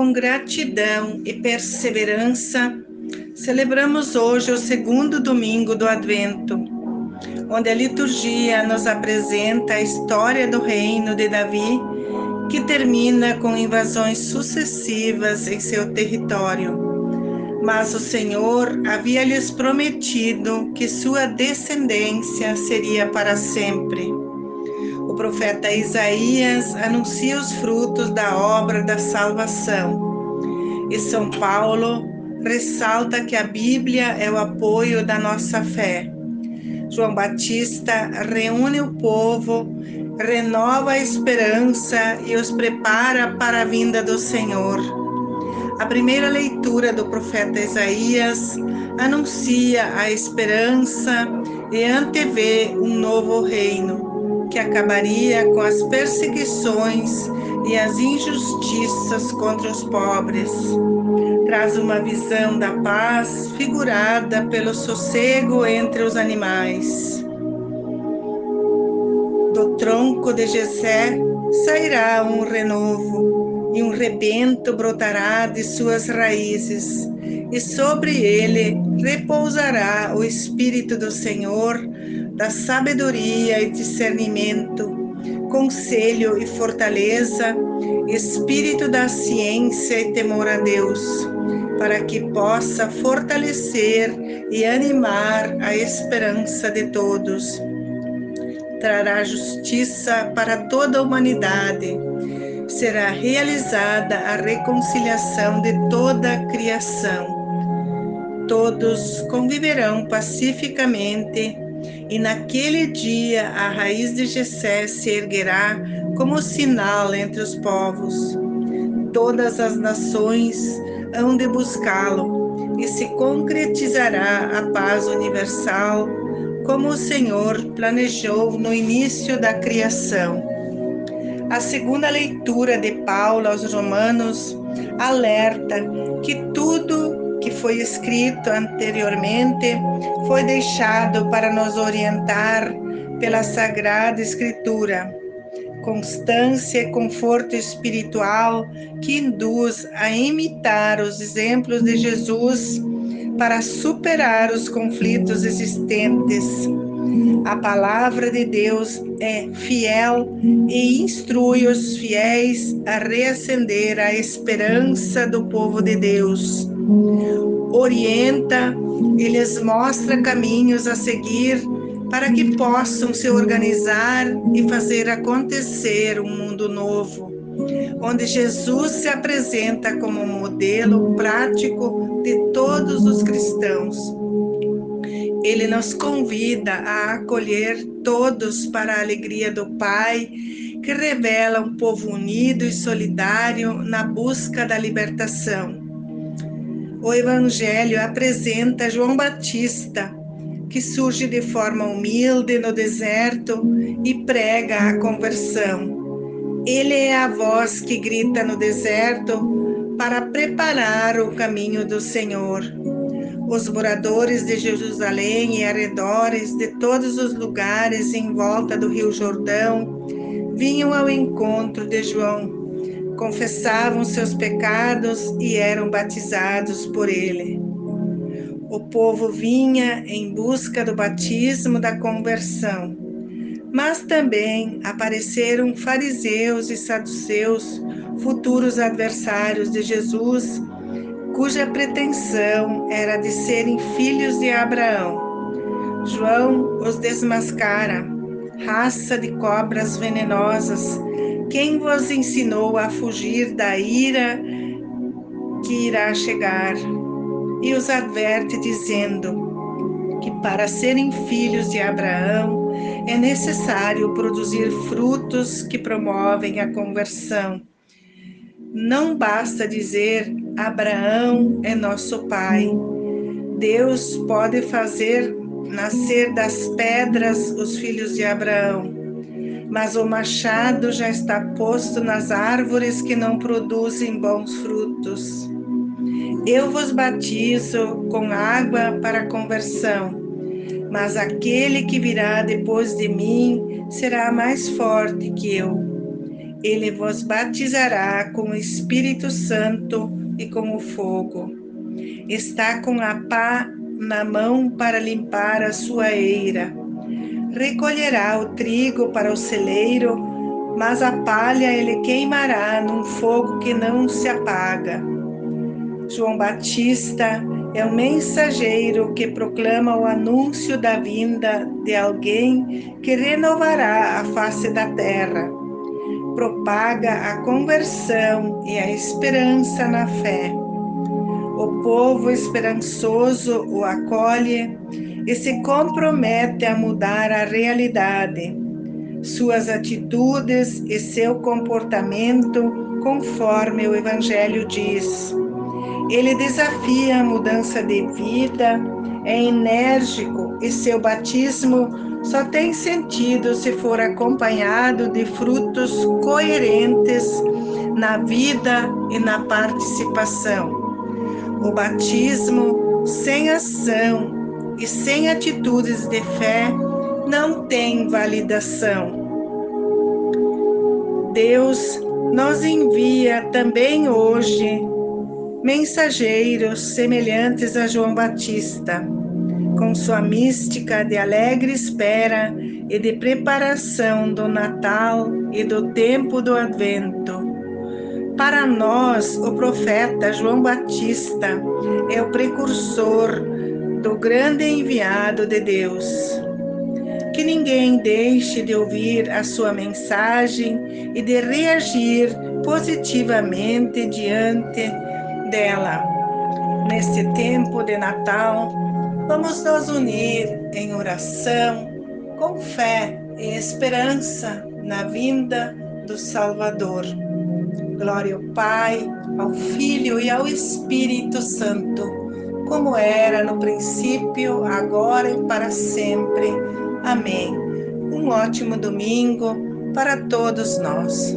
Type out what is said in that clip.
com gratidão e perseverança, celebramos hoje o segundo domingo do Advento, onde a liturgia nos apresenta a história do reino de Davi, que termina com invasões sucessivas em seu território. Mas o Senhor havia lhes prometido que sua descendência seria para sempre profeta Isaías anuncia os frutos da obra da salvação. E São Paulo ressalta que a Bíblia é o apoio da nossa fé. João Batista reúne o povo, renova a esperança e os prepara para a vinda do Senhor. A primeira leitura do profeta Isaías anuncia a esperança e antevê um novo reino que acabaria com as perseguições e as injustiças contra os pobres. Traz uma visão da paz figurada pelo sossego entre os animais. Do tronco de Jessé sairá um renovo, e um rebento brotará de suas raízes, e sobre ele repousará o Espírito do Senhor, da sabedoria e discernimento, conselho e fortaleza, espírito da ciência e temor a Deus, para que possa fortalecer e animar a esperança de todos. Trará justiça para toda a humanidade. Será realizada a reconciliação de toda a criação. Todos conviverão pacificamente e naquele dia a raiz de Jessé se erguerá como sinal entre os povos. Todas as nações hão de buscá-lo e se concretizará a paz universal, como o Senhor planejou no início da criação. A segunda leitura de Paulo aos Romanos alerta que tudo que foi escrito anteriormente foi deixado para nos orientar pela Sagrada Escritura. Constância e conforto espiritual que induz a imitar os exemplos de Jesus para superar os conflitos existentes. A palavra de Deus é fiel e instrui os fiéis a reacender a esperança do povo de Deus orienta e lhes mostra caminhos a seguir para que possam se organizar e fazer acontecer um mundo novo, onde Jesus se apresenta como modelo prático de todos os cristãos. Ele nos convida a acolher todos para a alegria do Pai, que revela um povo unido e solidário na busca da libertação o Evangelho apresenta João Batista, que surge de forma humilde no deserto e prega a conversão. Ele é a voz que grita no deserto para preparar o caminho do Senhor. Os moradores de Jerusalém e arredores de todos os lugares em volta do Rio Jordão vinham ao encontro de João confessavam seus pecados e eram batizados por ele. O povo vinha em busca do batismo da conversão, mas também apareceram fariseus e saduceus, futuros adversários de Jesus, cuja pretensão era de serem filhos de Abraão. João os desmascara, raça de cobras venenosas quem vos ensinou a fugir da ira que irá chegar? E os adverte, dizendo que para serem filhos de Abraão é necessário produzir frutos que promovem a conversão. Não basta dizer Abraão é nosso pai. Deus pode fazer nascer das pedras os filhos de Abraão mas o machado já está posto nas árvores que não produzem bons frutos. Eu vos batizo com água para conversão, mas aquele que virá depois de mim será mais forte que eu. ele vos batizará com o Espírito Santo e com o fogo. Está com a pá na mão para limpar a sua eira. Recolherá o trigo para o celeiro, mas a palha ele queimará num fogo que não se apaga. João Batista é o mensageiro que proclama o anúncio da vinda de alguém que renovará a face da terra. Propaga a conversão e a esperança na fé. O povo esperançoso o acolhe e se compromete a mudar a realidade, suas atitudes e seu comportamento conforme o Evangelho diz. Ele desafia a mudança de vida, é enérgico e seu batismo só tem sentido se for acompanhado de frutos coerentes na vida e na participação. O batismo sem ação e sem atitudes de fé não tem validação. Deus nos envia também hoje mensageiros semelhantes a João Batista, com sua mística de alegre espera e de preparação do Natal e do tempo do Advento. Para nós, o profeta João Batista é o precursor do grande enviado de Deus. Que ninguém deixe de ouvir a sua mensagem e de reagir positivamente diante dela. Neste tempo de Natal, vamos nos unir em oração, com fé e esperança na vinda do Salvador. Glória ao Pai, ao Filho e ao Espírito Santo, como era no princípio, agora e para sempre. Amém. Um ótimo domingo para todos nós.